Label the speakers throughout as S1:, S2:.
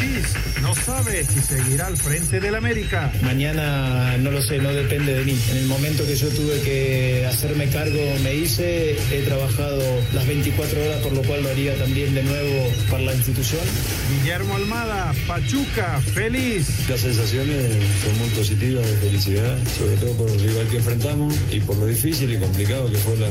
S1: Ortiz no sabe si seguirá al frente del América.
S2: Mañana no lo sé, no depende de mí. En el momento que yo tuve que hacerme cargo, me hice, he trabajado las 24 horas, por lo cual lo haría también de nuevo para la institución.
S1: Guillermo Almada, Pachuca, feliz.
S3: Las sensaciones son muy positivas de felicidad, sobre todo por el rival que enfrentamos y por lo difícil y complicado que fue la,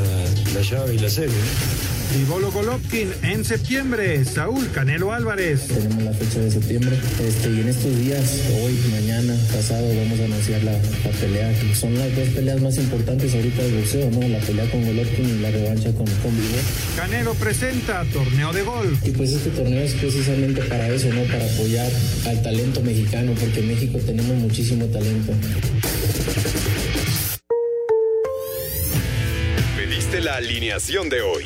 S3: la llave y la serie.
S1: Bolo Golovkin en septiembre, Saúl Canelo Álvarez.
S4: Tenemos la fecha de septiembre este, y en estos días, hoy, mañana, pasado, vamos a anunciar la, la pelea. Son las dos peleas más importantes ahorita del boxeo, ¿no? La pelea con Golovkin y la revancha con, con
S1: Canelo presenta torneo de golf.
S4: Y pues este torneo es precisamente para eso, ¿no? Para apoyar al talento mexicano, porque en México tenemos muchísimo talento.
S5: Pediste la alineación de hoy.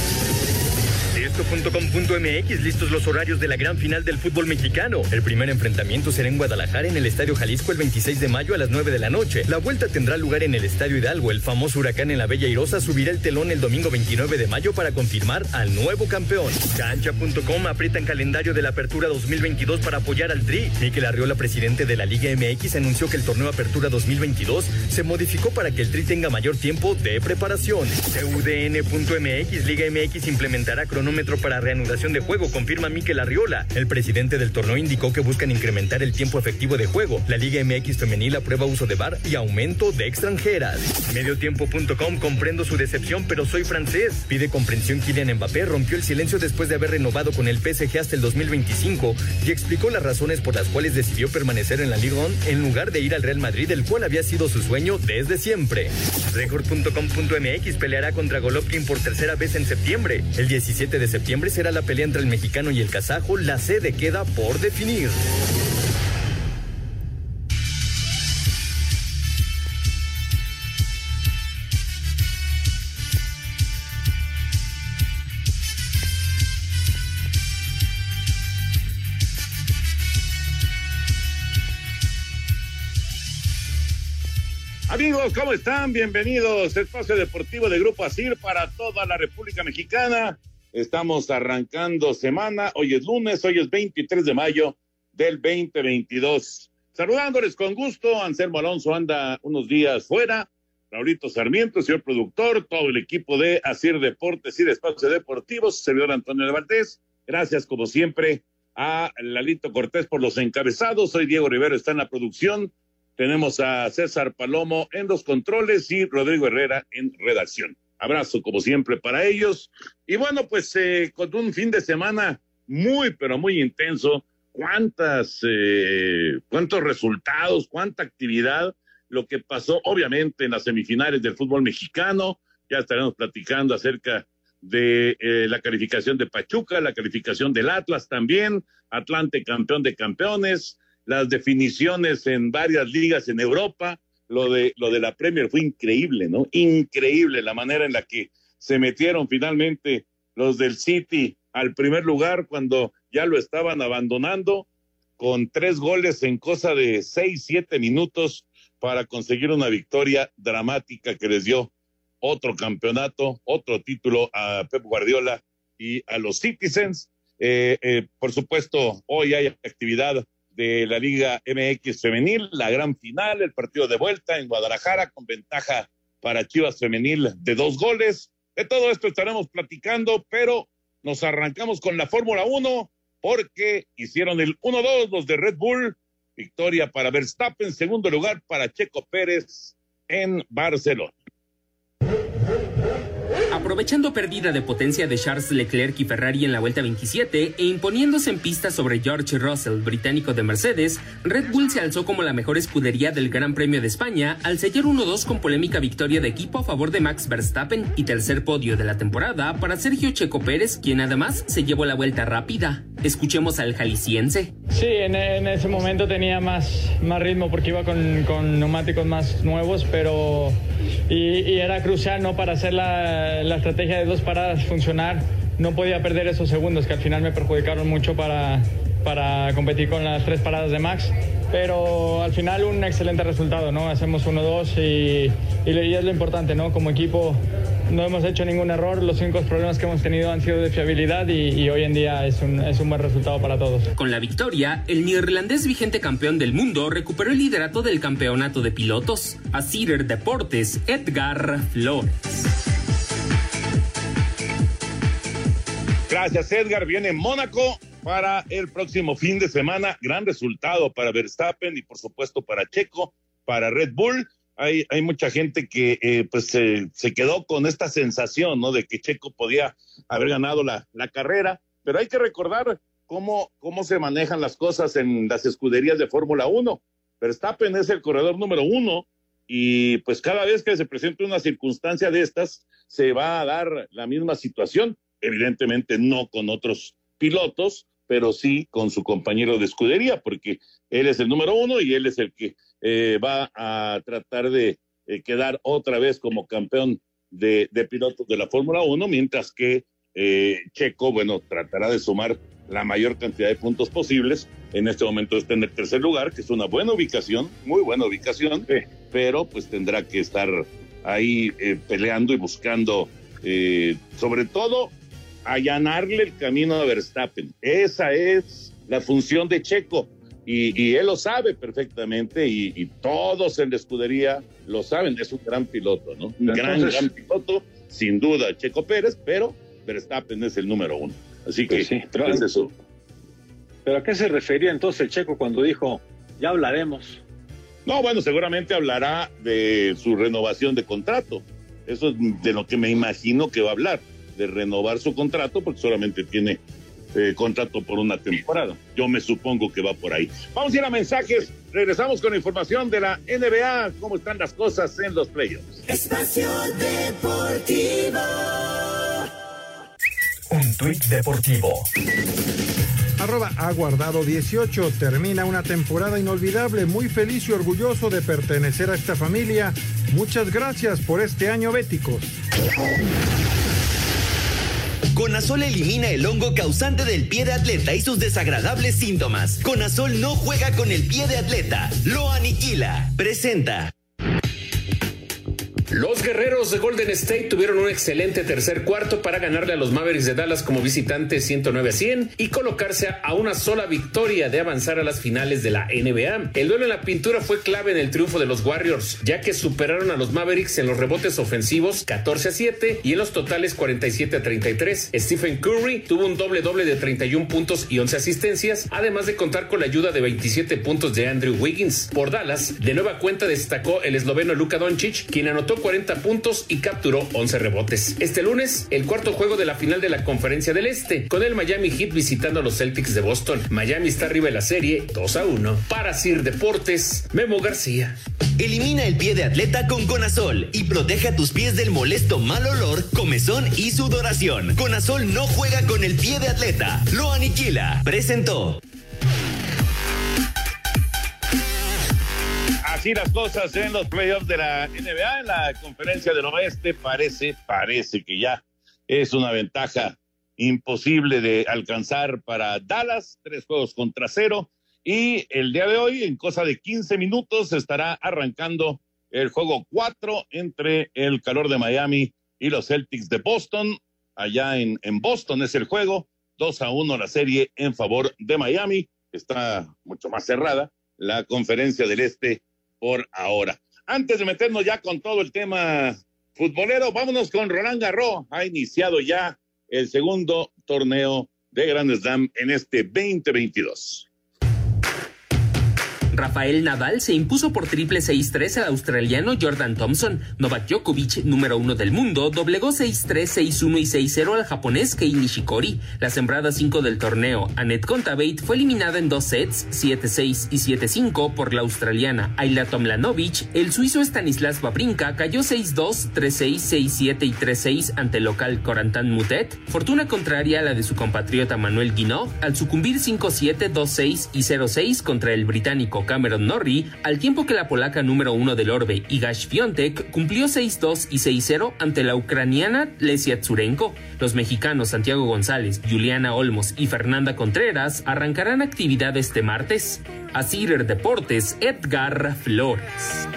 S6: Esto.com.mx, listos los horarios de la gran final del fútbol mexicano. El primer enfrentamiento será en Guadalajara en el Estadio Jalisco el 26 de mayo a las 9 de la noche. La vuelta tendrá lugar en el Estadio Hidalgo. El famoso huracán en la Bella Irosa subirá el telón el domingo 29 de mayo para confirmar al nuevo campeón. Cancha.com aprieta en calendario de la Apertura 2022 para apoyar al Tri. Miquel Arriola, presidente de la Liga MX, anunció que el torneo Apertura 2022 se modificó para que el Tri tenga mayor tiempo de preparación. CUDN.mx, Liga MX implementará cronómetro para reanudación de juego, confirma Miquel Arriola. El presidente del torneo indicó que buscan incrementar el tiempo efectivo de juego. La Liga MX femenil aprueba uso de bar y aumento de extranjeras. Mediotiempo.com comprendo su decepción, pero soy francés. Pide comprensión Kylian Mbappé rompió el silencio después de haber renovado con el PSG hasta el 2025 y explicó las razones por las cuales decidió permanecer en la Liga 1 en lugar de ir al Real Madrid, el cual había sido su sueño desde siempre. Record.com.mx peleará contra Golovkin por tercera vez en septiembre. El 17 de septiembre será la pelea entre el mexicano y el kazajo. La sede queda por definir.
S7: Amigos, ¿cómo están? Bienvenidos. Espacio Deportivo de Grupo ASIR para toda la República Mexicana. Estamos arrancando semana. Hoy es lunes, hoy es 23 de mayo del 2022. Saludándoles con gusto. Anselmo Alonso anda unos días fuera. Raulito Sarmiento, señor productor, todo el equipo de Asir Deportes y de Espacio Deportivo, servidor Antonio de Valdés. Gracias, como siempre, a Lalito Cortés por los encabezados. Soy Diego Rivero, está en la producción. Tenemos a César Palomo en los controles y Rodrigo Herrera en redacción. Abrazo como siempre para ellos. Y bueno, pues eh, con un fin de semana muy, pero muy intenso. Cuántas, eh, cuántos resultados, cuánta actividad. Lo que pasó, obviamente, en las semifinales del fútbol mexicano. Ya estaremos platicando acerca de eh, la calificación de Pachuca, la calificación del Atlas también, Atlante campeón de campeones, las definiciones en varias ligas en Europa, lo de, lo de la Premier fue increíble, ¿no? Increíble la manera en la que se metieron finalmente los del City al primer lugar cuando ya lo estaban abandonando con tres goles en cosa de seis, siete minutos para conseguir una victoria dramática que les dio otro campeonato, otro título a Pep Guardiola y a los Citizens. Eh, eh, por supuesto, hoy hay actividad de la Liga MX Femenil, la gran final, el partido de vuelta en Guadalajara con ventaja para Chivas Femenil de dos goles. De todo esto estaremos platicando, pero nos arrancamos con la Fórmula 1 porque hicieron el 1-2 los de Red Bull. Victoria para Verstappen, segundo lugar para Checo Pérez en Barcelona.
S8: Aprovechando pérdida de potencia de Charles Leclerc y Ferrari en la vuelta 27 e imponiéndose en pista sobre George Russell, británico de Mercedes, Red Bull se alzó como la mejor escudería del Gran Premio de España al sellar 1-2 con polémica victoria de equipo a favor de Max Verstappen y tercer podio de la temporada para Sergio Checo Pérez, quien además se llevó la vuelta rápida. Escuchemos al jalisciense.
S9: Sí, en, ese momento tenía más, más ritmo porque iba con, con neumáticos más nuevos, pero y, era crucial ¿no? para hacer la, la, estrategia de dos paradas funcionar. No podía perder esos segundos que al final me perjudicaron mucho para, para competir con las tres paradas de Max. Pero al final un excelente resultado, ¿no? Hacemos 1-2 y, y, es lo importante, ¿no? Como equipo no hemos hecho ningún error, los únicos problemas que hemos tenido han sido de fiabilidad y, hoy en día es un, es un, buen resultado para todos.
S8: Con la victoria, el neerlandés vigente campeón del mundo recuperó el liderato del campeonato de pilotos. A Cider Deportes, Edgar Flores.
S7: Gracias Edgar, viene Mónaco para el próximo fin de semana. Gran resultado para Verstappen y por supuesto para Checo, para Red Bull hay, hay mucha gente que eh, pues se quedó con esta sensación, ¿no? De que Checo podía haber ganado la, la carrera, pero hay que recordar cómo, cómo se manejan las cosas en las escuderías de Fórmula 1. Verstappen es el corredor número uno y pues cada vez que se presente una circunstancia de estas, se va a dar la misma situación, evidentemente no con otros pilotos, pero sí con su compañero de escudería, porque él es el número uno y él es el que eh, va a tratar de eh, quedar otra vez como campeón de, pilotos de la Fórmula 1, mientras que eh, Checo, bueno, tratará de sumar la mayor cantidad de puntos posibles. En este momento está en el tercer lugar, que es una buena ubicación, muy buena ubicación, pero pues tendrá que estar ahí peleando y buscando, sobre todo, allanarle el camino a Verstappen. Esa es la función de Checo y, él lo sabe perfectamente y, todos en la escudería lo saben, es un gran piloto, ¿no? Un gran, gran piloto, sin duda, Checo Pérez, pero Verstappen es el número uno. Así que pues sí, pero, es eso.
S10: ¿Pero a qué se refería entonces el Checo cuando dijo, ya hablaremos?
S7: No, bueno, seguramente hablará de su renovación de contrato. Eso es de lo que me imagino que va a hablar, de renovar su contrato, porque solamente tiene eh, contrato por una temporada. Yo me supongo que va por ahí. Vamos a ir a mensajes. Regresamos con información de la NBA. ¿Cómo están las cosas en los playoffs?
S11: Espacio Deportivo.
S5: Un tuit deportivo.
S1: Arroba ha guardado 18. Termina una temporada inolvidable. Muy feliz y orgulloso de pertenecer a esta familia. Muchas gracias por este año béticos.
S12: Conazol elimina el hongo causante del pie de atleta y sus desagradables síntomas. Conazol no juega con el pie de atleta, lo aniquila. Presenta.
S13: Los guerreros de Golden State tuvieron un excelente tercer cuarto para ganarle a los Mavericks de Dallas como visitantes 109 a 100 y colocarse a una sola victoria de avanzar a las finales de la NBA. El duelo en la pintura fue clave en el triunfo de los Warriors, ya que superaron a los Mavericks en los rebotes ofensivos 14 a 7 y en los totales 47 a 33. Stephen Curry tuvo un doble doble de 31 puntos y 11 asistencias, además de contar con la ayuda de 27 puntos de Andrew Wiggins. Por Dallas, de nueva cuenta destacó el esloveno Luka Doncic, quien anotó 40 puntos y capturó 11 rebotes. Este lunes, el cuarto juego de la final de la Conferencia del Este, con el Miami Heat visitando a los Celtics de Boston. Miami está arriba de la serie 2 a 1. Para Sir Deportes, Memo García.
S12: Elimina el pie de atleta con Conazol y protege a tus pies del molesto mal olor, comezón y sudoración. Conazol no juega con el pie de atleta, lo aniquila. Presentó.
S7: Así las cosas en los playoffs de la NBA, en la conferencia del oeste, parece, parece que ya es una ventaja imposible de alcanzar para Dallas, tres juegos contra cero. Y el día de hoy, en cosa de 15 minutos, estará arrancando el juego cuatro entre el calor de Miami y los Celtics de Boston. Allá en, en Boston es el juego, 2 a 1 la serie en favor de Miami. Está mucho más cerrada la conferencia del Este por ahora. Antes de meternos ya con todo el tema futbolero, vámonos con Roland Garros. Ha iniciado ya el segundo torneo de Grand Slam en este 2022.
S8: Rafael Nadal se impuso por triple 6-3 al australiano Jordan Thompson. Novak Djokovic, número uno del mundo, doblegó 6-3, 6-1 y 6-0 al japonés Kei Nishikori. La sembrada 5 del torneo, Annette Kontaveit, fue eliminada en dos sets, 7-6 y 7-5 por la australiana Ayla Tomlanovic. El suizo Stanislas Wawrinka cayó 6-2, 3-6, 6-7 y 3-6 ante el local Corentin Mutet. Fortuna contraria a la de su compatriota Manuel Guinot al sucumbir 5-7, 2-6 y 0-6 contra el británico Cameron Norrie, al tiempo que la polaca número uno del Orbe, Igash Fiontek, cumplió 6-2 y 6-0 ante la ucraniana Lesia Tsurenko. Los mexicanos Santiago González, Juliana Olmos y Fernanda Contreras arrancarán actividad este martes. A Cider Deportes, Edgar Flores.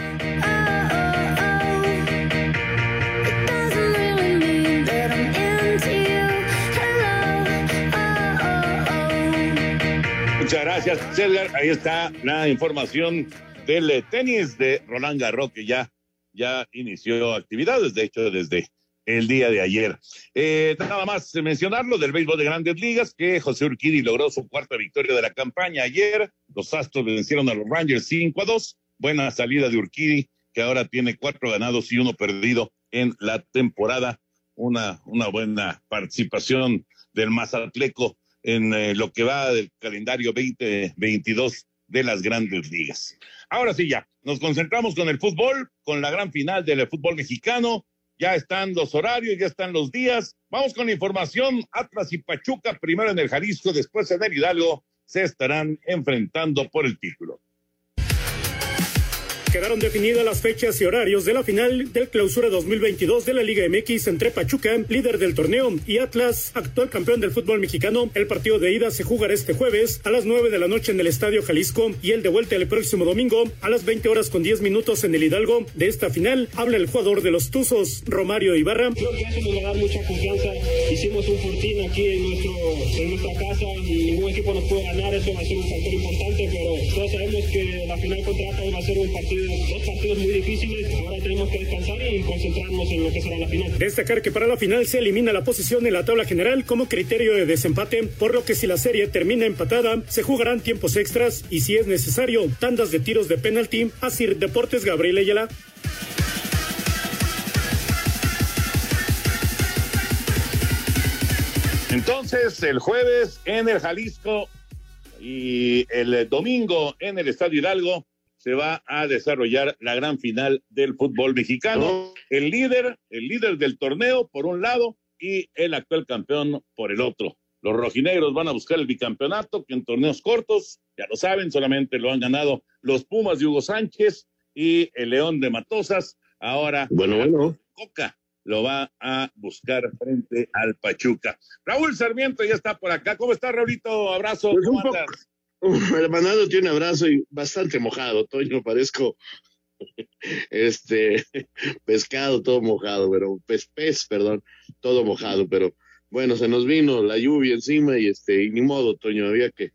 S7: Muchas gracias, Edgar. Ahí está la información del eh, tenis de Roland Garros, que ya, ya inició actividades, de hecho, desde el día de ayer. Eh, nada más mencionarlo del béisbol de grandes ligas, que José Urquidi logró su cuarta victoria de la campaña ayer. Los Astros vencieron a los Rangers 5 a 2. Buena salida de Urquidi, que ahora tiene cuatro ganados y uno perdido en la temporada. Una, una buena participación del Mazatleco en eh, lo que va del calendario 2022 de las grandes ligas. Ahora sí, ya, nos concentramos con el fútbol, con la gran final del fútbol mexicano. Ya están los horarios, ya están los días. Vamos con la información. Atlas y Pachuca, primero en el Jalisco, después en el Hidalgo, se estarán enfrentando por el título.
S14: Quedaron definidas las fechas y horarios de la final del clausura 2022 de la Liga MX entre Pachuca, líder del torneo, y Atlas, actual campeón del fútbol mexicano. El partido de ida se jugará este jueves a las 9 de la noche en el Estadio Jalisco y el de vuelta el próximo domingo a las 20 horas con 10 minutos en el Hidalgo. De esta final habla el jugador de los Tuzos, Romario Ibarra.
S15: Creo que eso nos va a dar mucha confianza. Hicimos un fortín aquí en, nuestro, en nuestra casa y ningún equipo nos puede ganar. Eso va a ser un factor importante, pero todos sabemos que la final contra Atlas va a ser un partido dos partidos muy difíciles. Ahora tenemos que descansar y concentrarnos en lo que será la final.
S14: Destacar que para la final se elimina la posición en la tabla general como criterio de desempate, por lo que si la serie termina empatada, se jugarán tiempos extras y si es necesario, tandas de tiros de penalti. Así Deportes Gabriel Ayala.
S7: Entonces, el jueves en el Jalisco y el domingo en el Estadio Hidalgo se va a desarrollar la gran final del fútbol mexicano. El líder, el líder del torneo por un lado y el actual campeón por el otro. Los rojinegros van a buscar el bicampeonato que en torneos cortos, ya lo saben, solamente lo han ganado los Pumas de Hugo Sánchez y el León de Matosas. Ahora,
S16: bueno, bueno.
S7: Coca lo va a buscar frente al Pachuca. Raúl Sarmiento ya está por acá. ¿Cómo está, Raulito? Abrazo.
S16: Pues
S7: ¿Cómo
S16: un poco? Mandándote un abrazo y bastante mojado, Toño, parezco este pescado todo mojado, pero pez, pez, perdón, todo mojado, pero bueno, se nos vino la lluvia encima y este, y ni modo, Toño, había que,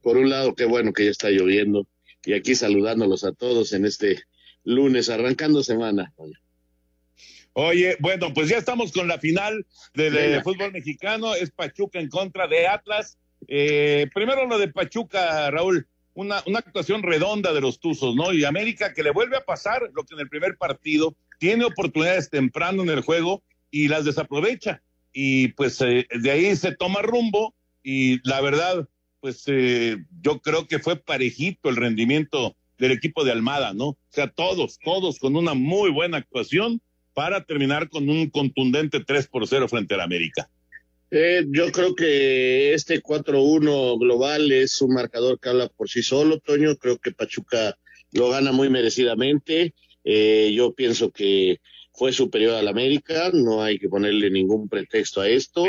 S16: por un lado, qué bueno que ya está lloviendo, y aquí saludándolos a todos en este lunes, arrancando semana, Toño.
S7: Oye, bueno, pues ya estamos con la final del fútbol mexicano, es Pachuca en contra de Atlas. Eh, primero lo de Pachuca, Raúl, una, actuación redonda de los Tuzos, ¿no? Y América que le vuelve a pasar lo que en el primer partido tiene oportunidades temprano en el juego y las desaprovecha. Y pues eh, de ahí se toma rumbo y la verdad, pues eh, yo creo que fue parejito el rendimiento del equipo de Almada, ¿no? O sea, todos, todos con una muy buena actuación para terminar con un contundente 3 por 0 frente al América.
S16: Eh, yo creo que este 4-1 global es un marcador que habla por sí solo, Toño. Creo que Pachuca lo gana muy merecidamente. Eh, yo pienso que fue superior al América, no hay que ponerle ningún pretexto a esto.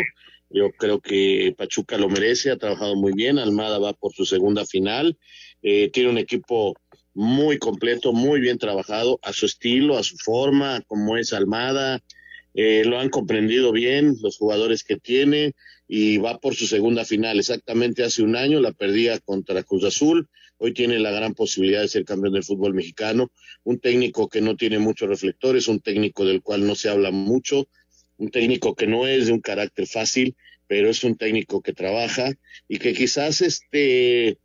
S16: Yo creo que Pachuca lo merece, ha trabajado muy bien. Almada va por su segunda final. Eh, tiene un equipo muy completo, muy bien trabajado, a su estilo, a su forma, como es Almada. Eh, lo han comprendido bien los jugadores que tiene y va por su segunda final. Exactamente hace un año la perdía contra Cruz Azul. Hoy tiene la gran posibilidad de ser campeón del fútbol mexicano. Un técnico que no tiene muchos reflectores, un técnico del cual no se habla mucho, un técnico que no es de un carácter fácil, pero es un técnico que trabaja y que quizás este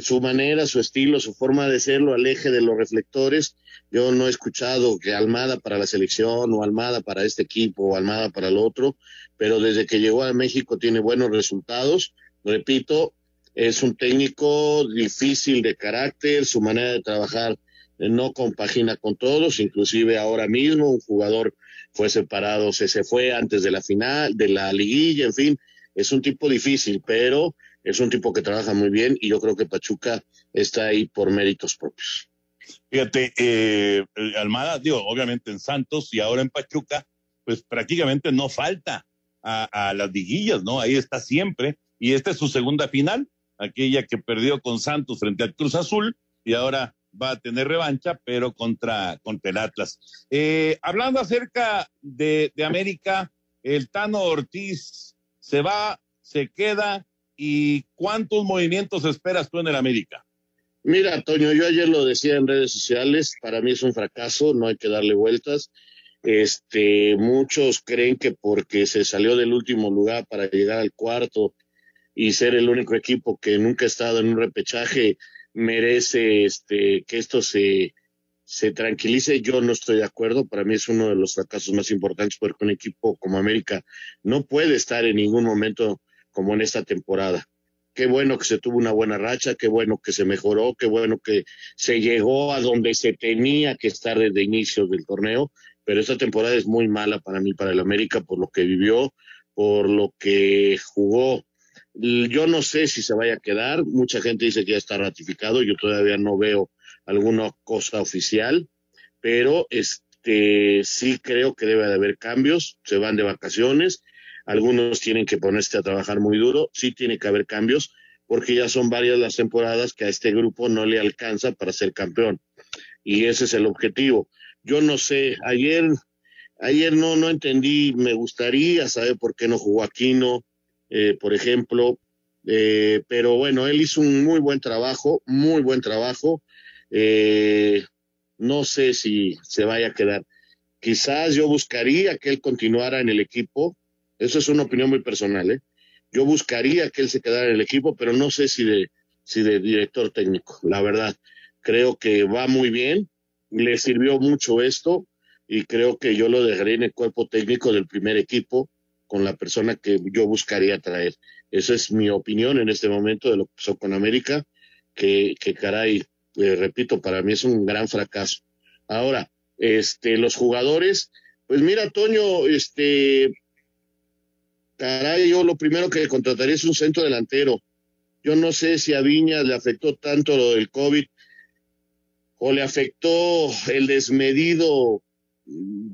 S16: su manera, su estilo, su forma de ser lo aleje de los reflectores. Yo no he escuchado que Almada para la selección o Almada para este equipo o Almada para el otro, pero desde que llegó a México tiene buenos resultados. Repito, es un técnico difícil de carácter, su manera de trabajar no compagina con todos, inclusive ahora mismo un jugador fue separado, se, se fue antes de la final, de la liguilla, en fin, es un tipo difícil, pero es un tipo que trabaja muy bien y yo creo que Pachuca está ahí por méritos propios.
S7: Fíjate, eh, Almada, digo, obviamente en Santos y ahora en Pachuca, pues prácticamente no falta a, las liguillas, ¿no? Ahí está siempre. Y esta es su segunda final, aquella que perdió con Santos frente al Cruz Azul y ahora va a tener revancha, pero contra, contra el Atlas. Eh, hablando acerca de, de América, el Tano Ortiz se va, se queda, ¿y cuántos movimientos esperas tú en el América?
S16: Mira, Toño, yo ayer lo decía en redes sociales, para mí es un fracaso, no hay que darle vueltas. Este, muchos creen que porque se salió del último lugar para llegar al cuarto y ser el único equipo que nunca ha estado en un repechaje, merece este, que esto se, se tranquilice. Yo no estoy de acuerdo. Para mí es uno de los fracasos más importantes porque un equipo como América no puede estar en ningún momento como en esta temporada. Qué bueno que se tuvo una buena racha, qué bueno que se mejoró, qué bueno que se llegó a donde se tenía que estar desde inicio del torneo, pero esta temporada es muy mala para mí, para el América, por lo que vivió, por lo que jugó yo no sé si se vaya a quedar. Mucha gente dice que ya está ratificado. Yo todavía no veo alguna cosa oficial, pero este sí creo que debe de haber cambios. Se van de vacaciones. Algunos tienen que ponerse a trabajar muy duro. Sí tiene que haber cambios porque ya son varias las temporadas que a este grupo no le alcanza para ser campeón. Y ese es el objetivo. Yo no sé, ayer, ayer no, no entendí, me gustaría saber por qué no jugó Aquino, eh, por ejemplo. Eh, pero bueno, él hizo un muy buen trabajo, muy buen trabajo. Eh, no sé si se vaya a quedar. Quizás yo buscaría que él continuara en el equipo. Eso es una opinión muy personal, ¿eh? Yo buscaría que él se quedara en el equipo, pero no sé si de, si de director técnico. La verdad, creo que va muy bien. Le sirvió mucho esto y creo que yo lo dejaré en el cuerpo técnico del primer equipo con la persona que yo buscaría traer. Esa es mi opinión en este momento de lo que pasó con América, que, que caray, eh, repito, para mí es un gran fracaso. Ahora, este, los jugadores, pues mira, Toño, este, caray, yo lo primero que contrataría es un centro delantero. Yo no sé si a Viñas le afectó tanto lo del COVID o le afectó el desmedido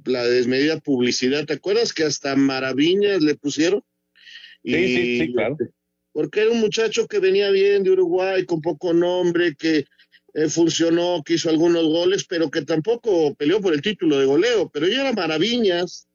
S16: la desmedida publicidad. ¿Te acuerdas que hasta maravillas le pusieron?
S7: Sí, sí, sí, claro.
S16: Porque era un muchacho que venía bien de Uruguay, con poco nombre, que eh, funcionó, que hizo algunos goles, pero que tampoco peleó por el título de goleo, pero ya era maravillas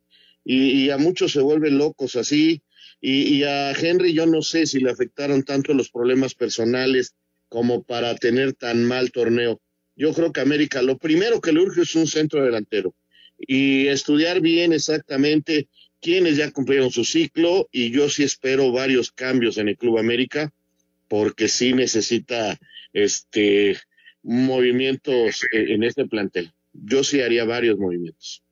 S16: y, a muchos se vuelven locos así. Y, y, a Henry yo no sé si le afectaron tanto los problemas personales como para tener tan mal torneo. Yo creo que América lo primero que le urge es un centro delantero y estudiar bien exactamente quiénes ya cumplieron su ciclo y yo sí espero varios cambios en el Club América porque sí necesita este movimientos en este plantel. Yo sí haría varios movimientos.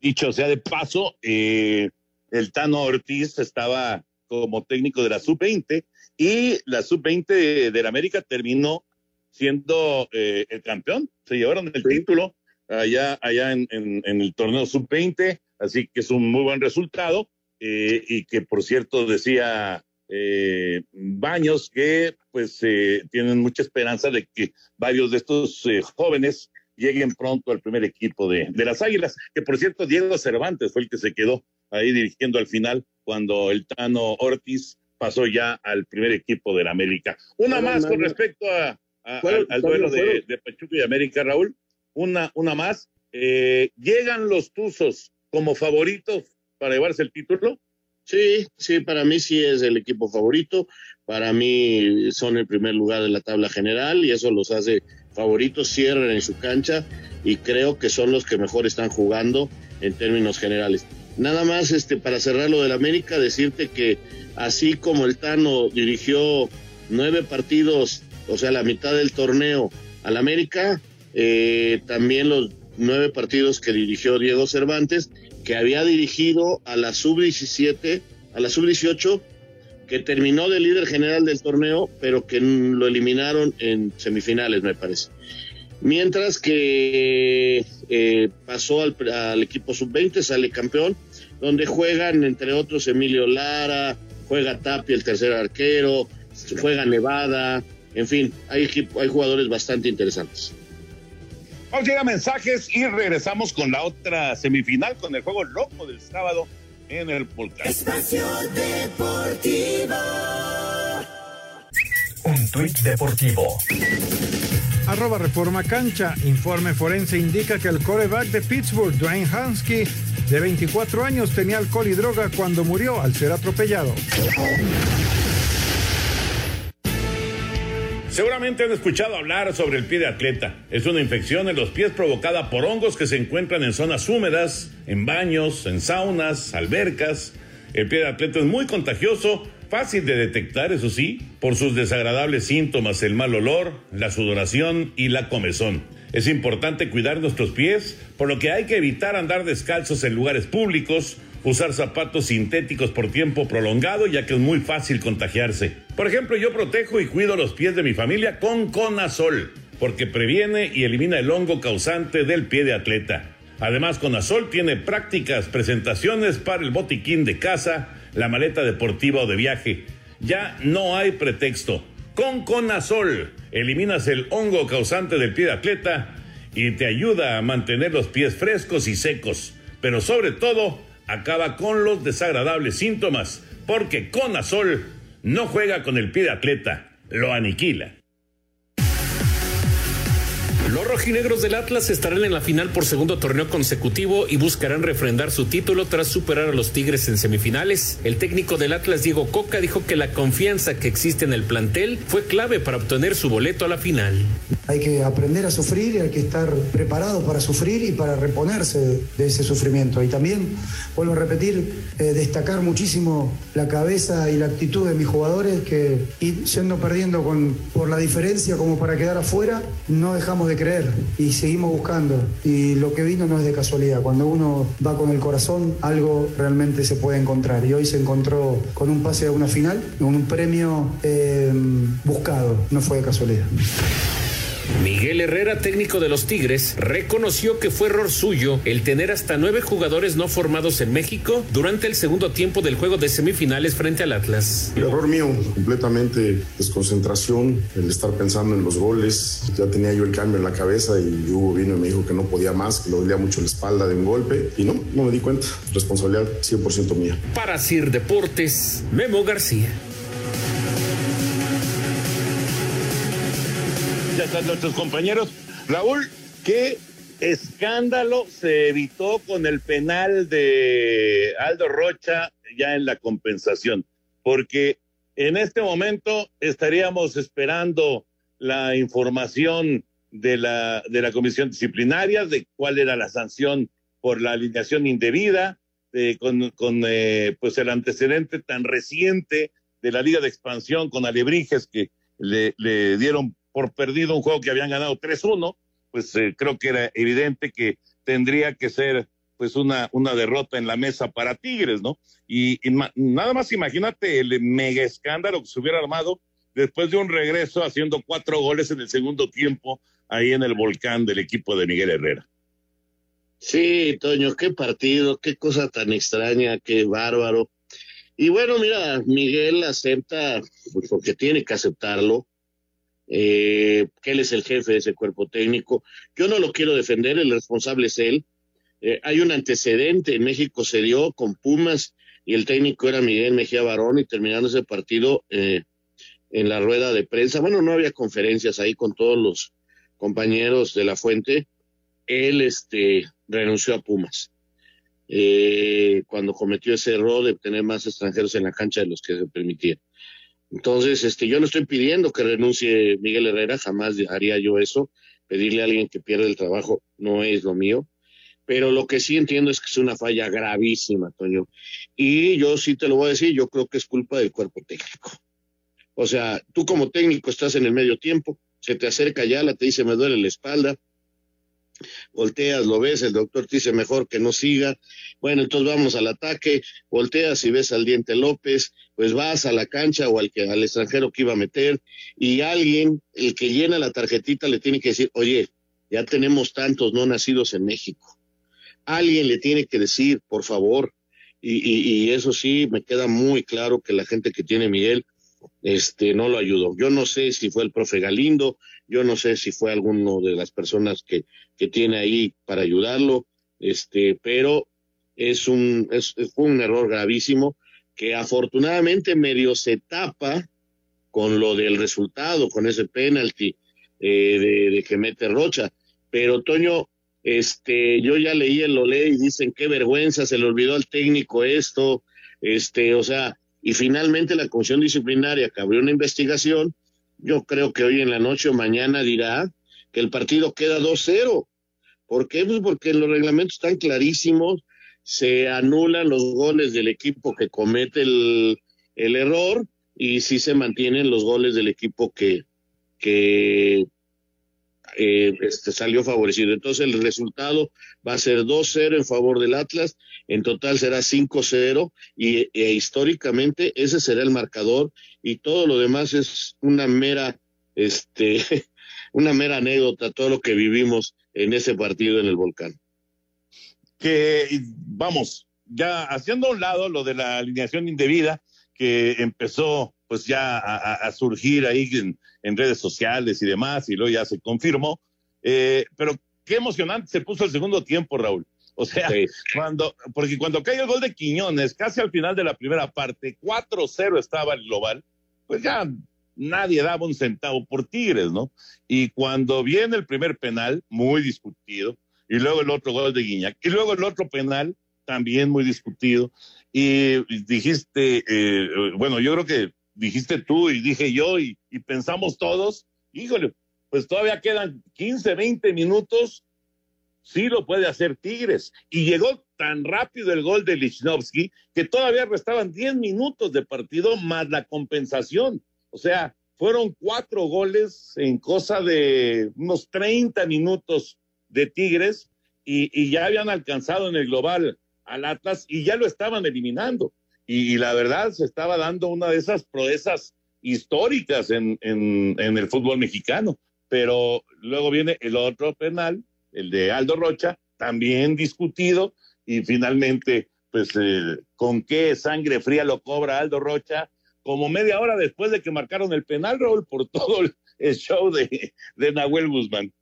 S7: Dicho sea de paso, eh, el Tano Ortiz estaba como técnico de la sub-20 y la sub-20 de, de, la América terminó siendo eh, el campeón. Se llevaron el título allá, allá en, en, el torneo sub-20, así que es un muy buen resultado. Eh, y que por cierto decía eh, Baños que pues eh, tienen mucha esperanza de que varios de estos eh, jóvenes lleguen pronto al primer equipo de, de, las Águilas, que por cierto Diego Cervantes fue el que se quedó ahí dirigiendo al final cuando el Tano Ortiz pasó ya al primer equipo de la América. Una más con respecto a, a al, al, duelo de, de Pachuca y América, Raúl una, una más. Eh, ¿Llegan los Tuzos como favoritos para llevarse el título?
S16: Sí, sí, para mí sí es el equipo favorito. Para mí son el primer lugar de la tabla general y eso los hace favoritos, cierran en su cancha y creo que son los que mejor están jugando en términos generales. Nada más este para cerrar lo del América, decirte que así como el Tano dirigió nueve partidos o sea, la mitad del torneo al América, eh, también los nueve partidos que dirigió Diego Cervantes, que había dirigido a la sub-17, a la sub-18, que terminó de líder general del torneo, pero que lo eliminaron en semifinales, me parece. Mientras que eh, pasó al, equipo sub-20, sale campeón, donde juegan, entre otros, Emilio Lara, juega Tapia, el tercer arquero, juega Nevada, en fin, hay, hay jugadores bastante interesantes.
S7: Vamos a mensajes y regresamos con la otra semifinal, con el juego loco del sábado en el Volcán.
S11: Espacio Deportivo.
S5: Un tuit deportivo.
S1: Arroba Reforma Cancha. Informe forense indica que el coreback de Pittsburgh, Dwayne Hansky, de 24 años, tenía alcohol y droga cuando murió al ser atropellado.
S7: Seguramente han escuchado hablar sobre el pie de atleta. Es una infección en los pies provocada por hongos que se encuentran en zonas húmedas, en baños, en saunas, albercas. El pie de atleta es muy contagioso, fácil de detectar, eso sí, por sus desagradables síntomas, el mal olor, la sudoración y la comezón. Es importante cuidar nuestros pies, por lo que hay que evitar andar descalzos en lugares públicos, usar zapatos sintéticos por tiempo prolongado, ya que es muy fácil contagiarse. Por ejemplo, yo protejo y cuido los pies de mi familia con Conazol, porque previene y elimina el hongo causante del pie de atleta. Además, Conazol tiene prácticas presentaciones para el botiquín de casa, la maleta deportiva o de viaje. Ya no hay pretexto. Con Conazol eliminas el hongo causante del pie de atleta y te ayuda a mantener los pies frescos y secos. Pero sobre todo, acaba con los desagradables síntomas, porque Conazol no juega con el pie de atleta, lo aniquila.
S13: Los rojinegros del Atlas estarán en la final por segundo torneo consecutivo y buscarán refrendar su título tras superar a los Tigres en semifinales. El técnico del Atlas, Diego Coca, dijo que la confianza que existe en el plantel fue clave para obtener su boleto a la final.
S17: Hay que aprender a sufrir y hay que estar preparado para sufrir y para reponerse de ese sufrimiento. Y también, vuelvo a repetir, eh, destacar muchísimo la cabeza y la actitud de mis jugadores que, yendo perdiendo con, por la diferencia como para quedar afuera, no dejamos de creer y seguimos buscando. Y lo que vino no es de casualidad. Cuando uno va con el corazón, algo realmente se puede encontrar. Y hoy se encontró con un pase a una final, con un premio eh, buscado. No fue de casualidad.
S13: Miguel Herrera, técnico de los Tigres, reconoció que fue error suyo el tener hasta nueve jugadores no formados en México durante el segundo tiempo del juego de semifinales frente al Atlas.
S18: El error mío, completamente desconcentración, el estar pensando en los goles. Ya tenía yo el cambio en la cabeza y Hugo vino y me dijo que no podía más, que le dolía mucho la espalda de un golpe. Y no, no me di cuenta. Responsabilidad 100% mía.
S13: Para Sir Deportes, Memo García.
S7: Ya están nuestros compañeros. Raúl, ¿qué escándalo se evitó con el penal de Aldo Rocha ya en la compensación? Porque en este momento estaríamos esperando la información de la, de la comisión disciplinaria, de cuál era la sanción por la alineación indebida, de, con, eh, pues el antecedente tan reciente de la Liga de Expansión con Alebrijes que le dieron por perdido un juego que habían ganado 3-1, pues eh, creo que era evidente que tendría que ser pues una, una derrota en la mesa para Tigres, ¿no? Y, y nada más imagínate el mega escándalo que se hubiera armado después de un regreso haciendo cuatro goles en el segundo tiempo ahí en el volcán del equipo de Miguel Herrera.
S16: Sí, Toño, qué partido, qué cosa tan extraña, qué bárbaro. Y bueno, mira, Miguel acepta, pues porque tiene que aceptarlo, eh, que él es el jefe de ese cuerpo técnico. Yo no lo quiero defender, el responsable es él. Eh, hay un antecedente, en México se dio con Pumas y el técnico era Miguel Mejía Barón y terminando ese partido eh, en la rueda de prensa, bueno, no había conferencias ahí con todos los compañeros de la fuente, él este, renunció a Pumas. Cuando cometió ese error de tener más extranjeros en la cancha de los que se permitía. Entonces, este, yo no estoy pidiendo que renuncie Miguel Herrera, jamás haría yo eso. Pedirle a alguien que pierda el trabajo no es lo mío. Pero lo que sí entiendo es que es una falla gravísima, Toño. Y yo sí te lo voy a decir, yo creo que es culpa del cuerpo técnico. O sea, tú como técnico estás en el medio tiempo, se te acerca ya, la te dice me duele la espalda, volteas, lo ves, el doctor te dice mejor que no siga, bueno, entonces vamos al ataque, volteas y ves al diente López, pues vas a la cancha o al, que, al extranjero que iba a meter y alguien, el que llena la tarjetita, le tiene que decir, oye, ya tenemos tantos no nacidos en México. Alguien le tiene que decir, por favor, y, y, y eso sí, me queda muy claro que la gente que tiene Miguel, este, no lo ayudó. Yo no sé si fue el profe Galindo, yo no sé si fue alguno de las personas que, que tiene ahí para ayudarlo, este, pero es un, es, un error gravísimo que afortunadamente medio se tapa con lo del resultado, con ese penalti eh, de, de, que mete Rocha. Pero Toño, este, yo ya leí el Olé y dicen qué vergüenza, se le olvidó al técnico esto, este, o sea, y finalmente la comisión disciplinaria que abrió una investigación, yo creo que hoy en la noche o mañana dirá que el partido queda 2-0. ¿Por qué? Pues porque los reglamentos están clarísimos, se anulan los goles del equipo que comete el, el error y sí se mantienen los goles del equipo que, que eh, este, salió favorecido. Entonces el resultado va a ser 2-0 en favor del Atlas, en total será 5-0 y e, históricamente ese será el marcador y todo lo demás es una mera, este, una mera anécdota, todo lo que vivimos en ese partido en el volcán.
S7: Que vamos, ya haciendo a un lado lo de la alineación indebida que empezó pues ya a, a surgir ahí en, en, redes sociales y demás, y luego ya se confirmó. Eh, pero qué emocionante se puso el segundo tiempo, Raúl. O sea, sí. cuando, porque cuando cae el gol de Quiñones, casi al final de la primera parte, 4-0 estaba el global, pues ya nadie daba un centavo por Tigres, ¿no? Y cuando viene el primer penal, muy discutido, y luego el otro gol de Guiñac, y luego el otro penal, también muy discutido, y dijiste, eh, bueno, yo creo que dijiste tú y dije yo y, pensamos todos, híjole, pues todavía quedan 15, 20 minutos, sí lo puede hacer Tigres. Y llegó tan rápido el gol de Lichnowsky que todavía restaban 10 minutos de partido más la compensación. O sea, fueron cuatro goles en cosa de unos 30 minutos de Tigres y, y ya habían alcanzado en el global al Atlas y ya lo estaban eliminando y, la verdad se estaba dando una de esas proezas históricas en, en, el fútbol mexicano. Pero luego viene el otro penal, el de Aldo Rocha, también discutido, y finalmente, pues, eh, ¿con qué sangre fría lo cobra Aldo Rocha? Como media hora después de que marcaron el penal, Raúl, por todo el, el show de, de Nahuel Guzmán.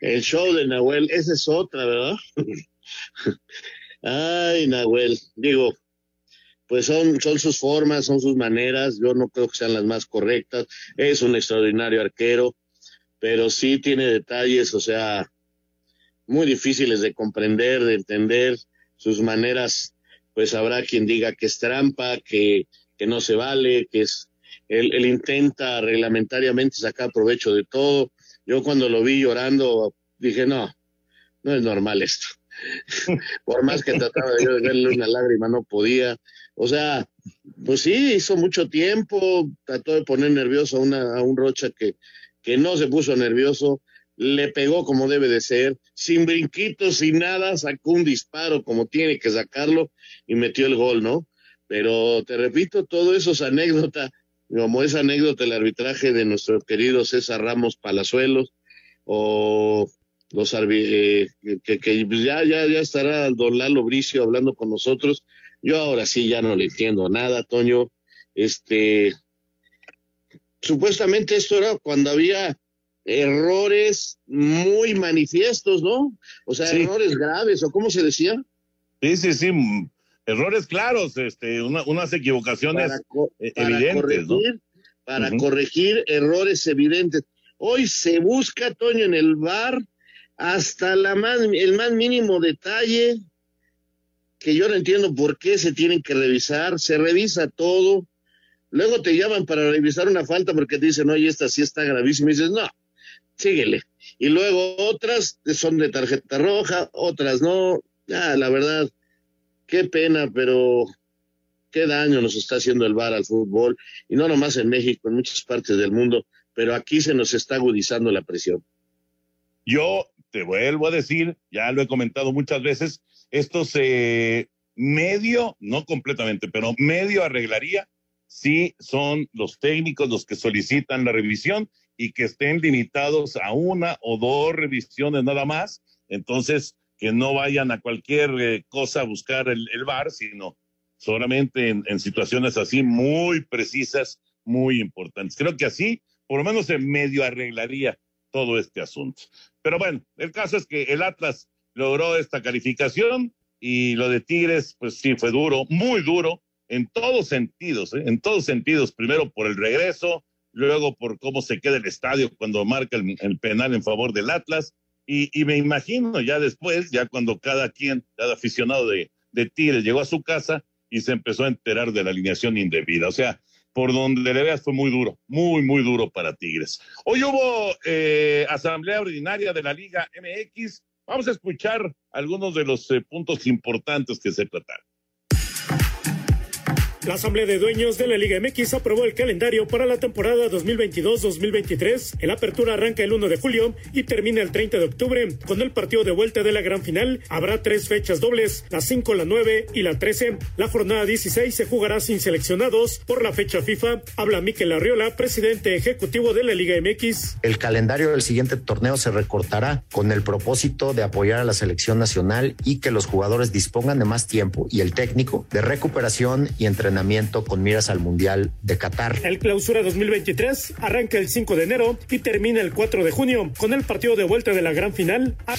S16: El show de Nahuel, esa es otra, ¿verdad? Ay, Nahuel, digo, pues son, son sus formas, son sus maneras, yo no creo que sean las más correctas, es un extraordinario arquero, pero sí tiene detalles, o sea, muy difíciles de comprender, de entender, sus maneras, pues habrá quien diga que es trampa, que, que no se vale, que es, él, él intenta reglamentariamente sacar provecho de todo, yo cuando lo vi llorando dije, no, no es normal esto. Por más que trataba de verle una lágrima, no podía. O sea, pues sí, hizo mucho tiempo, trató de poner nervioso a, una, a un Rocha que, que no se puso nervioso, le pegó como debe de ser, sin brinquitos, sin nada, sacó un disparo como tiene que sacarlo y metió el gol, ¿no? Pero te repito, todo eso es anécdota, como esa anécdota el arbitraje de nuestro querido César Ramos Palazuelos, o los eh, que, que, ya, ya, ya estará don Lalo Bricio hablando con nosotros. Yo ahora sí ya no le entiendo nada, Toño. Este, supuestamente esto era cuando había errores muy manifiestos, ¿no? O sea, sí. errores graves, o cómo se decía.
S7: Sí, sí, sí, errores claros, este, una, unas equivocaciones para, para evidentes,
S16: corregir,
S7: ¿no?
S16: Para uh -huh. corregir errores evidentes. Hoy se busca, Toño, en el bar hasta la más, el más mínimo detalle, que yo no entiendo por qué se tienen que revisar, se revisa todo, luego te llaman para revisar una falta porque te dicen, oye, esta sí está gravísima, y dices, no, síguele. Y luego otras son de tarjeta roja, otras no, ya, la verdad, qué pena, pero qué daño nos está haciendo el VAR al fútbol, y no nomás en México, en muchas partes del mundo, pero aquí se nos está agudizando la presión.
S7: Yo te vuelvo a decir, ya lo he comentado muchas veces, esto se medio, no completamente, pero medio arreglaría si son los técnicos los que solicitan la revisión y que estén limitados a una o dos revisiones nada más. Entonces, que no vayan a cualquier eh, cosa a buscar el, el VAR, sino solamente en, en, situaciones así muy precisas, muy importantes. Creo que así, por lo menos se medio arreglaría todo este asunto. Pero bueno, el caso es que el Atlas logró esta calificación y lo de Tigres, pues sí, fue duro, muy duro, en todos sentidos, ¿eh? en todos sentidos. Primero por el regreso, luego por cómo se queda el estadio cuando marca el, penal en favor del Atlas. Y, y, me imagino ya después, ya cuando cada quien, cada aficionado de, de Tigres llegó a su casa y se empezó a enterar de la alineación indebida. O sea, por donde le veas fue muy duro, muy, muy duro para Tigres. Hoy hubo eh, asamblea ordinaria de la Liga MX. Vamos a escuchar algunos de los eh, puntos importantes que se trataron.
S14: La Asamblea de Dueños de la Liga MX aprobó el calendario para la temporada 2022-2023. El apertura arranca el 1 de julio y termina el 30 de octubre. Con el partido de vuelta de la gran final habrá tres fechas dobles, la 5, la 9 y la 13. La jornada 16 se jugará sin seleccionados por la fecha FIFA. Habla Miquel Arriola, presidente ejecutivo de la Liga MX.
S19: El calendario del siguiente torneo se recortará con el propósito de apoyar a la selección nacional y que los jugadores dispongan de más tiempo y el técnico de recuperación y entrenamiento con miras al Mundial de Qatar.
S14: El clausura 2023 arranca el 5 de enero y termina el 4 de junio con el partido de vuelta de la gran final. A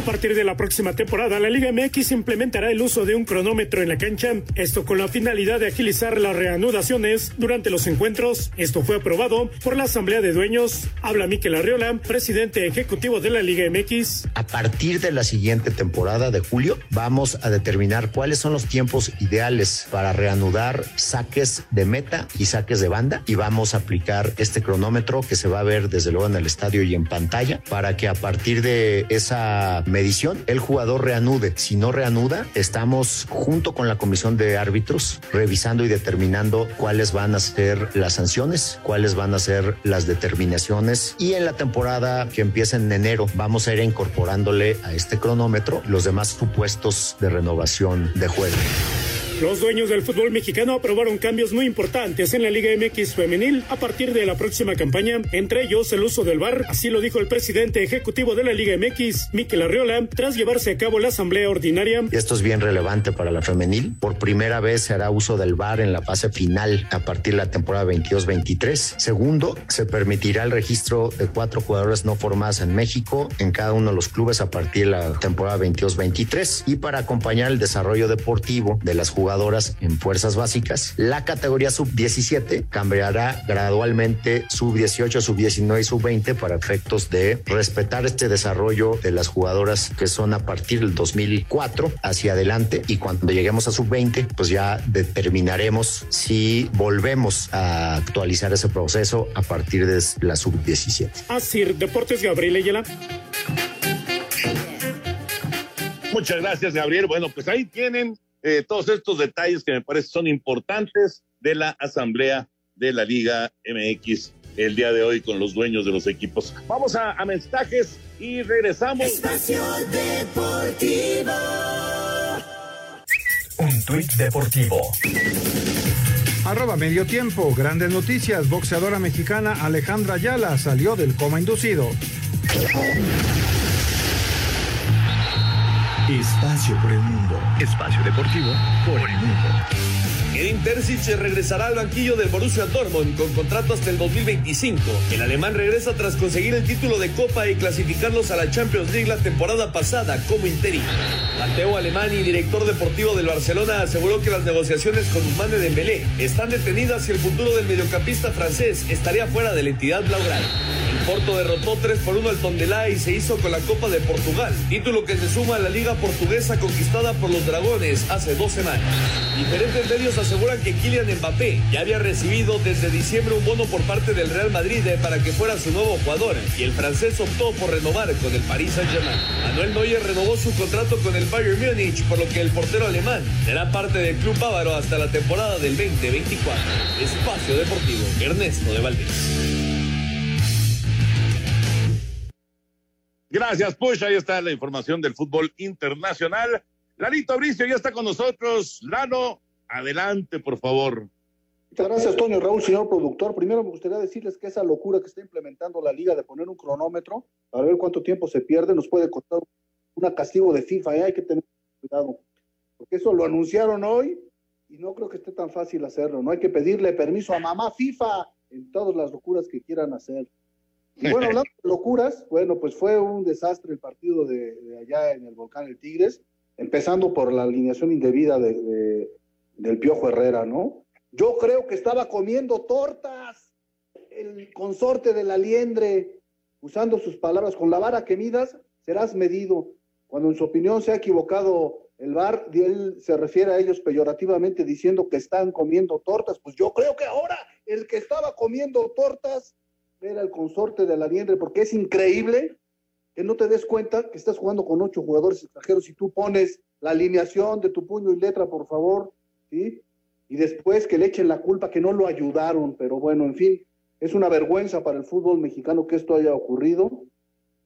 S14: partir de la próxima temporada, la Liga MX implementará el uso de un cronómetro en la cancha, esto con la finalidad de agilizar las reanudaciones durante los encuentros. Esto fue aprobado por la Asamblea de Dueños. Habla Miquel Arriola, presidente ejecutivo de la Liga MX.
S19: A partir de la siguiente temporada de julio, vamos a determinar cuáles son los tiempos ideales para reanudar saques de meta y saques de banda y vamos a aplicar este cronómetro que se va a ver desde luego en el estadio y en pantalla para que a partir de esa medición el jugador reanude. Si no reanuda, estamos junto con la comisión de árbitros revisando y determinando cuáles van a ser las sanciones, cuáles van a ser las determinaciones y en la temporada que empieza en enero vamos a ir incorporándole a este cronómetro los demás supuestos de renovación de juego.
S14: Los dueños del fútbol mexicano aprobaron cambios muy importantes en la Liga MX femenil a partir de la próxima campaña, entre ellos el uso del VAR, así lo dijo el presidente ejecutivo de la Liga MX, Miquel Arriola, tras llevarse a cabo la asamblea ordinaria.
S19: Esto es bien relevante para la femenil. Por primera vez se hará uso del VAR en la fase final a partir de la temporada 22-23. Segundo, se permitirá el registro de cuatro jugadores no formadas en México en cada uno de los clubes a partir de la temporada 22-23 y para acompañar el desarrollo deportivo de las jugadoras jugadoras en fuerzas básicas. La categoría sub-17 cambiará gradualmente sub-18, sub-19 y sub-20 para efectos de respetar este desarrollo de las jugadoras que son a partir del 2004 hacia adelante y cuando lleguemos a sub-20 pues ya determinaremos si volvemos a actualizar ese proceso a partir de la sub-17.
S14: Así, Deportes Gabriel Ayala.
S7: Muchas gracias, Gabriel. Bueno, pues ahí tienen eh, todos estos detalles que me parece son importantes de la Asamblea de la Liga MX el día de hoy con los dueños de los equipos. Vamos a, a mensajes y regresamos.
S11: Espacio Deportivo.
S5: Un tuit deportivo.
S1: Arroba medio tiempo, grandes noticias, boxeadora mexicana Alejandra Ayala salió del coma inducido.
S5: Espacio por el mundo. Espacio deportivo por el mundo.
S20: Edin Terzic regresará al banquillo del Borussia Dortmund con contrato hasta el 2025. El alemán regresa tras conseguir el título de Copa y clasificarlos a la Champions League la temporada pasada como interino. Mateo Alemán y director deportivo del Barcelona aseguró que las negociaciones con Usmane Dembélé están detenidas y el futuro del mediocampista francés estaría fuera de la entidad blaugrana. Porto derrotó 3 por 1 al Tondelá y se hizo con la Copa de Portugal, título que se suma a la Liga Portuguesa conquistada por los Dragones hace dos semanas. Diferentes medios aseguran que Kylian Mbappé ya había recibido desde diciembre un bono por parte del Real Madrid para que fuera su nuevo jugador y el francés optó por renovar con el Paris Saint-Germain. Manuel Neuer renovó su contrato con el Bayern Múnich, por lo que el portero alemán será parte del club bávaro hasta la temporada del 2024. Espacio Deportivo, Ernesto de Valdés.
S7: Gracias, Push. Ahí está la información del fútbol internacional. Lalito Abricio ya está con nosotros. Lalo, adelante, por favor.
S21: Muchas gracias, Toño Raúl, señor productor. Primero me gustaría decirles que esa locura que está implementando la liga de poner un cronómetro para ver cuánto tiempo se pierde nos puede costar un castigo de FIFA. ¿eh? Hay que tener cuidado, porque eso lo anunciaron hoy y no creo que esté tan fácil hacerlo. No hay que pedirle permiso a mamá FIFA en todas las locuras que quieran hacer. Y bueno, hablando de locuras, bueno, pues fue un desastre el partido de, allá en el volcán El Tigres, empezando por la alineación indebida de, del Piojo Herrera, ¿no? Yo creo que estaba comiendo tortas el consorte de la liendre, usando sus palabras, con la vara que midas serás medido. Cuando en su opinión se ha equivocado el bar, él se refiere a ellos peyorativamente diciendo que están comiendo tortas. Pues yo creo que ahora el que estaba comiendo tortas era el consorte de la liendre, porque es increíble que no te des cuenta que estás jugando con ocho jugadores extranjeros y tú pones la alineación de tu puño y letra, por favor, ¿sí? Y después que le echen la culpa que no lo ayudaron, pero bueno, en fin, es una vergüenza para el fútbol mexicano que esto haya ocurrido.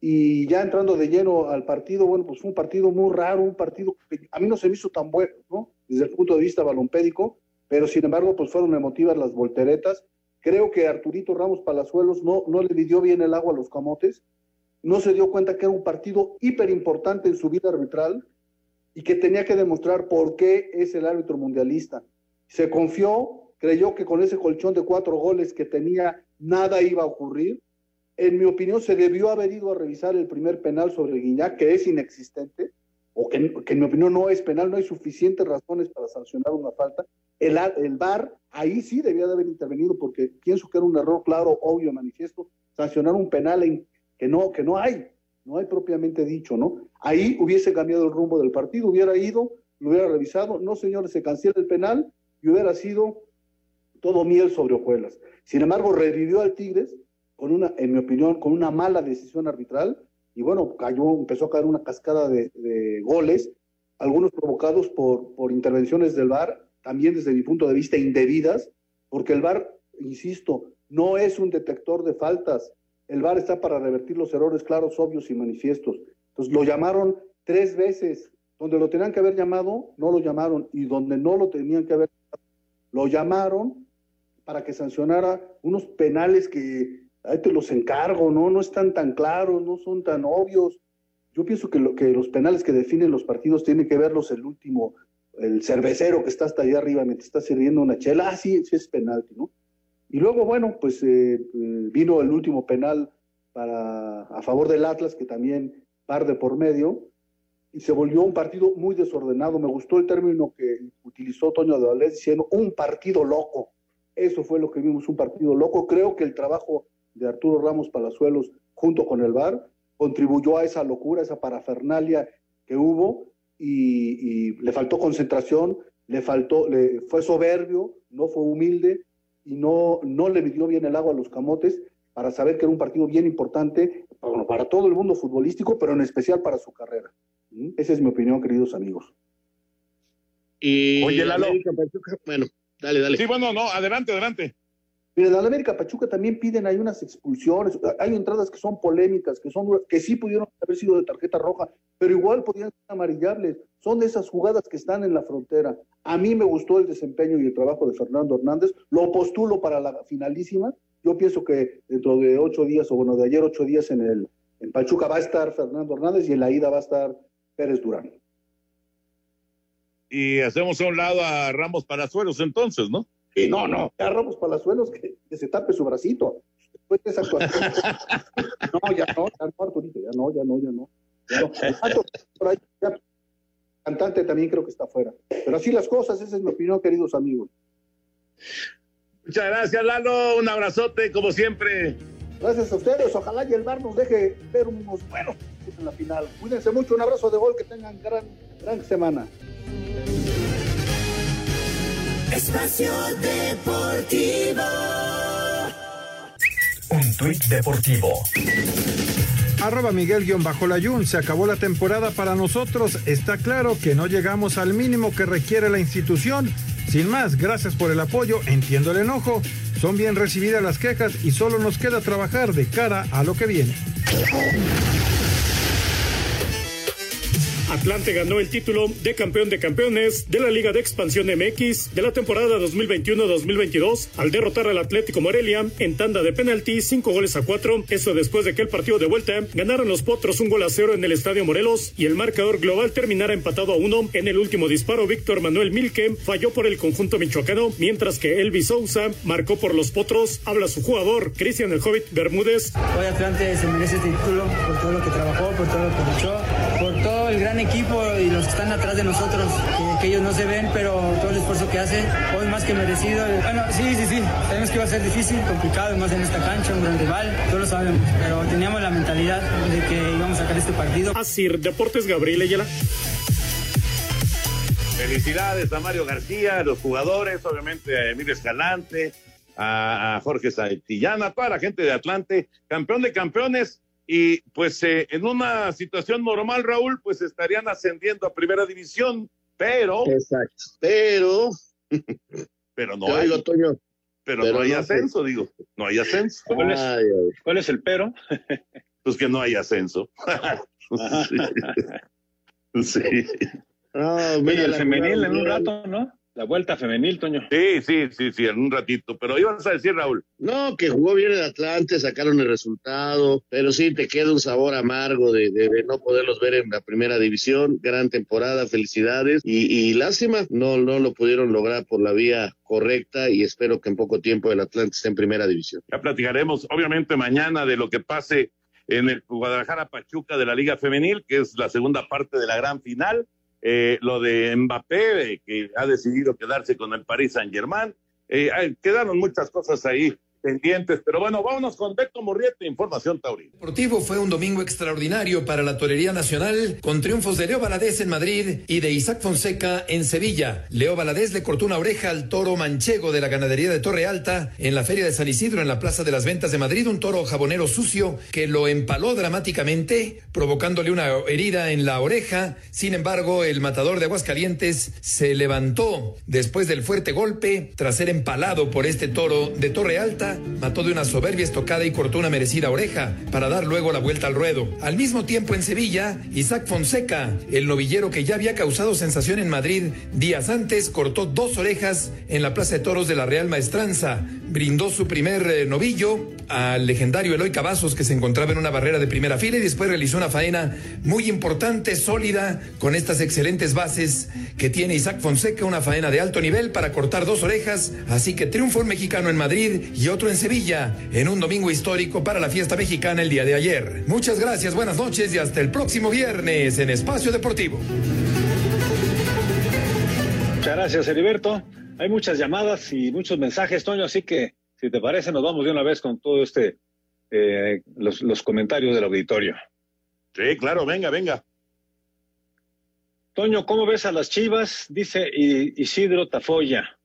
S21: Y ya entrando de lleno al partido, bueno, pues fue un partido muy raro, un partido que a mí no se me hizo tan bueno, ¿no? Desde el punto de vista balompédico, pero sin embargo, pues fueron emotivas las volteretas Creo que Arturito Ramos Palazuelos no, no le midió bien el agua a los camotes, no se dio cuenta que era un partido hiper importante en su vida arbitral y que tenía que demostrar por qué es el árbitro mundialista. Se confió, creyó que con ese colchón de cuatro goles que tenía nada iba a ocurrir. En mi opinión, se debió haber ido a revisar el primer penal sobre Guiñac, que es inexistente, o que, que en mi opinión no es penal, no hay suficientes razones para sancionar una falta. El, el VAR ahí sí debía de haber intervenido porque pienso que era un error claro, obvio, manifiesto, sancionar un penal en, que, no, que no hay, no hay propiamente dicho, ¿no? Ahí hubiese cambiado el rumbo del partido, hubiera ido, lo hubiera revisado, no señores, se cancela el penal y hubiera sido todo miel sobre hojuelas. Sin embargo, revivió al Tigres con una, en mi opinión, con una mala decisión arbitral y bueno, cayó, empezó a caer una cascada de, goles, algunos provocados por, por intervenciones del VAR también desde mi punto de vista indebidas, porque el VAR, insisto, no es un detector de faltas. El VAR está para revertir los errores claros, obvios y manifiestos. Entonces lo llamaron tres veces. Donde lo tenían que haber llamado, no lo llamaron. Y donde no lo tenían que haber lo llamaron para que sancionara unos penales que ahí te los encargo, ¿no? No están tan claros, no son tan obvios. Yo pienso que, lo, que los penales que definen los partidos tienen que verlos el último el cervecero que está hasta allá arriba me está sirviendo una chela, ah, sí, sí es penalti, ¿no? Y luego, bueno, pues eh, eh, vino el último penal para, a favor del Atlas, que también par de por medio, y se volvió un partido muy desordenado. Me gustó el término que utilizó Toño de Valdés diciendo un partido loco. Eso fue lo que vimos, un partido loco. Creo que el trabajo de Arturo Ramos Palazuelos junto con el VAR contribuyó a esa locura, esa parafernalia que hubo y, le faltó concentración, le faltó, le, fue soberbio, no fue humilde y no, no le midió bien el agua a los camotes para saber que era un partido bien importante bueno, para todo el mundo futbolístico, pero en especial para su carrera. ¿Mm? Esa es mi opinión, queridos amigos.
S16: Y
S7: Oye, Lalo.
S16: Bueno, dale, dale.
S7: Sí, bueno, no, adelante, adelante.
S21: Mira, en la América Pachuca también piden hay unas expulsiones, hay entradas que son polémicas, que son que sí pudieron haber sido de tarjeta roja, pero igual podrían ser amarillables. Son de esas jugadas que están en la frontera. A mí me gustó el desempeño y el trabajo de Fernando Hernández, lo postulo para la finalísima. Yo pienso que dentro de ocho días, o bueno, de ayer ocho días en el en Pachuca va a estar Fernando Hernández y en la ida va a estar Pérez Durán.
S7: Y hacemos a un lado a Ramos Palazuelos entonces, ¿no?
S21: No, no, ya Ramos Palazuelos que, que se tape su bracito. Después de esa actuación. no, ya no, ya no, Arturito, ya no, ya no, ya no. Ya no. Por ahí, ya, cantante también creo que está afuera. Pero así las cosas, esa es mi opinión, queridos amigos.
S7: Muchas gracias, Lalo. Un abrazote, como siempre.
S21: Gracias a ustedes. Ojalá y el bar nos deje ver unos buenos en la final. Cuídense mucho. Un abrazo de gol. Que tengan gran, gran semana.
S11: Espacio Deportivo.
S5: Un tuit deportivo.
S1: Arroba Miguel-Layun, se acabó la temporada para nosotros. Está claro que no llegamos al mínimo que requiere la institución. Sin más, gracias por el apoyo, entiendo el enojo. Son bien recibidas las quejas y solo nos queda trabajar de cara a lo que viene.
S14: Atlante ganó el título de campeón de campeones de la Liga de Expansión MX de la temporada 2021-2022 al derrotar al Atlético Morelia en tanda de penalti cinco goles a cuatro. Eso después de que el partido de vuelta ganaron los Potros un gol a cero en el Estadio Morelos y el marcador global terminara empatado a uno. En el último disparo, Víctor Manuel Milke falló por el conjunto michoacano, mientras que Elvis Sousa marcó por los Potros. Habla su jugador, Cristian el Hobbit Bermúdez.
S22: Hoy Atlante se merece este título por todo lo que trabajó, por todo lo que luchó, por todo el gran equipo y los que están atrás de nosotros, que, ellos no se ven, pero todo el esfuerzo que hace, hoy más que merecido. Bueno, sí, sí, sí, sabemos que va a ser difícil, complicado, más en esta cancha, un gran rival, todos lo sabemos, pero teníamos la mentalidad de que íbamos a sacar este partido.
S14: Así, Deportes Gabriel Ayala.
S7: Felicidades a Mario García, a los jugadores, obviamente a Emilio Escalante, a, a Jorge Santillana, toda la gente de Atlante, campeón de campeones y pues eh, en una situación normal, Raúl, pues estarían ascendiendo a primera división, pero.
S16: Exacto. Pero.
S7: pero no hay. pero, no hay ascenso, digo. No hay ascenso.
S10: ¿Cuál es, el pero?
S7: pues que no hay ascenso.
S10: sí. sí. mira, el femenil en un rato, ¿no? La vuelta femenil, Toño.
S7: Sí, sí, sí, sí, en un ratito. Pero ibas a decir, Raúl.
S16: No, que jugó bien el Atlante, sacaron el resultado, pero sí te queda un sabor amargo de, de, no poderlos ver en la primera división. Gran temporada, felicidades. Y, lástima, no, no lo pudieron lograr por la vía correcta y espero que en poco tiempo el Atlante esté en primera división.
S7: Ya platicaremos, obviamente, mañana de lo que pase en el Guadalajara Pachuca de la Liga Femenil, que es la segunda parte de la gran final. Eh, lo de Mbappé, que ha decidido quedarse con el Paris Saint Germain. Eh, quedaron muchas cosas ahí pendientes. Pero bueno, vámonos con Beto Morriete, Información Taurina.
S23: Deportivo fue un domingo extraordinario para la torería nacional, con triunfos de Leo Valadez en Madrid y de Isaac Fonseca en Sevilla. Leo Valadez le cortó una oreja al toro manchego de la ganadería de Torre Alta en la Feria de San Isidro en la Plaza de las Ventas de Madrid, un toro jabonero sucio que lo empaló dramáticamente, provocándole una herida en la oreja. Sin embargo, el matador de Aguascalientes se levantó después del fuerte golpe tras ser empalado por este toro de Torre Alta mató de una soberbia estocada y cortó una merecida oreja para dar luego la vuelta al ruedo. Al mismo tiempo en Sevilla, Isaac Fonseca, el novillero que ya había causado sensación en Madrid días antes, cortó dos orejas en la Plaza de Toros de la Real Maestranza. Brindó su primer eh, novillo al legendario Eloy Cavazos que se encontraba en una barrera de primera fila y después realizó una faena muy importante, sólida, con estas excelentes bases que tiene Isaac Fonseca, una faena de alto nivel para cortar dos orejas. Así que triunfo un mexicano en Madrid y otro en Sevilla, en un domingo histórico para la fiesta mexicana el día de ayer. Muchas gracias, buenas noches y hasta el próximo viernes en Espacio Deportivo.
S10: Muchas gracias, Heriberto. Hay muchas llamadas y muchos mensajes, Toño, así que si te parece, nos vamos de una vez con todo este, eh, los, comentarios del auditorio.
S7: Sí, claro, venga, venga.
S10: Toño, ¿cómo ves a las Chivas? Dice Isidro Tafoya.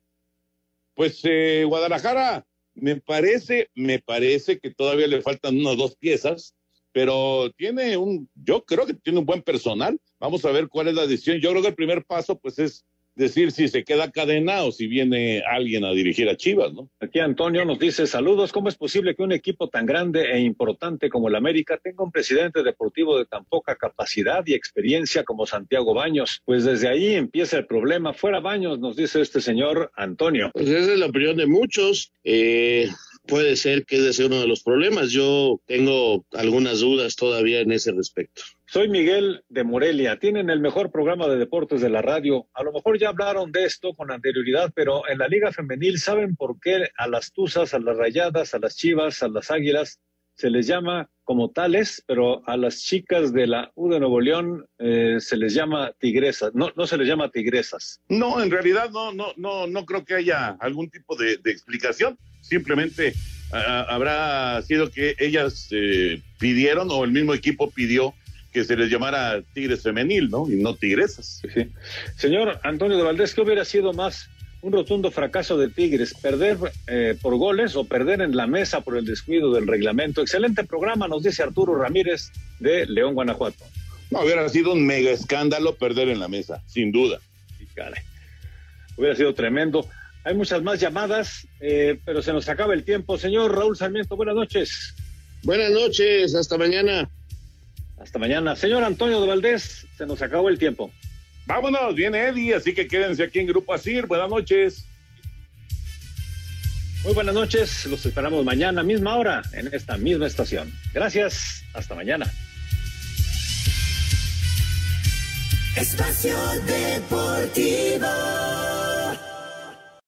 S7: Pues eh, Guadalajara me parece, me parece que todavía le faltan unas dos piezas, pero tiene un, yo creo que tiene un buen personal. Vamos a ver cuál es la decisión. Yo creo que el primer paso, pues, es decir si se queda cadena o si viene alguien a dirigir a Chivas, ¿no?
S10: Aquí Antonio nos dice, saludos, ¿cómo es posible que un equipo tan grande e importante como el América tenga un presidente deportivo de tan poca capacidad y experiencia como Santiago Baños? Pues desde ahí empieza el problema. Fuera Baños, nos dice este señor Antonio.
S16: Pues esa es la opinión de muchos. Eh, puede ser que ese sea uno de los problemas. Yo tengo algunas dudas todavía en ese respecto.
S10: Soy Miguel de Morelia. Tienen el mejor programa de deportes de la radio. A lo mejor ya hablaron de esto con anterioridad, pero en la Liga Femenil, ¿saben por qué a las Tuzas, a las Rayadas, a las Chivas, a las Águilas se les llama como tales, pero a las chicas de la U de Nuevo León eh, se les llama tigresas, no, no se les llama tigresas.
S7: No, en realidad no, no, no, no creo que haya algún tipo de, explicación. Simplemente habrá sido que ellas eh, pidieron o el mismo equipo pidió que se les llamara Tigres femenil, ¿no? Y no Tigresas.
S10: Sí. Señor Antonio de Valdés, ¿qué hubiera sido más un rotundo fracaso de Tigres? ¿Perder eh, por goles o perder en la mesa por el descuido del reglamento? Excelente programa, nos dice Arturo Ramírez de León, Guanajuato.
S7: No, hubiera sido un mega escándalo perder en la mesa, sin duda.
S10: Sí, caray. Hubiera sido tremendo. Hay muchas más llamadas, eh, pero se nos acaba el tiempo. Señor Raúl Sarmiento, buenas noches.
S16: Buenas noches, hasta mañana.
S10: Hasta mañana. Señor Antonio de Valdés, se nos acabó el tiempo.
S7: Vámonos, viene Eddie, así que quédense aquí en Grupo Asir. Buenas noches.
S10: Muy buenas noches, los esperamos mañana, misma hora, en esta misma estación. Gracias, hasta mañana.
S11: Espacio Deportivo.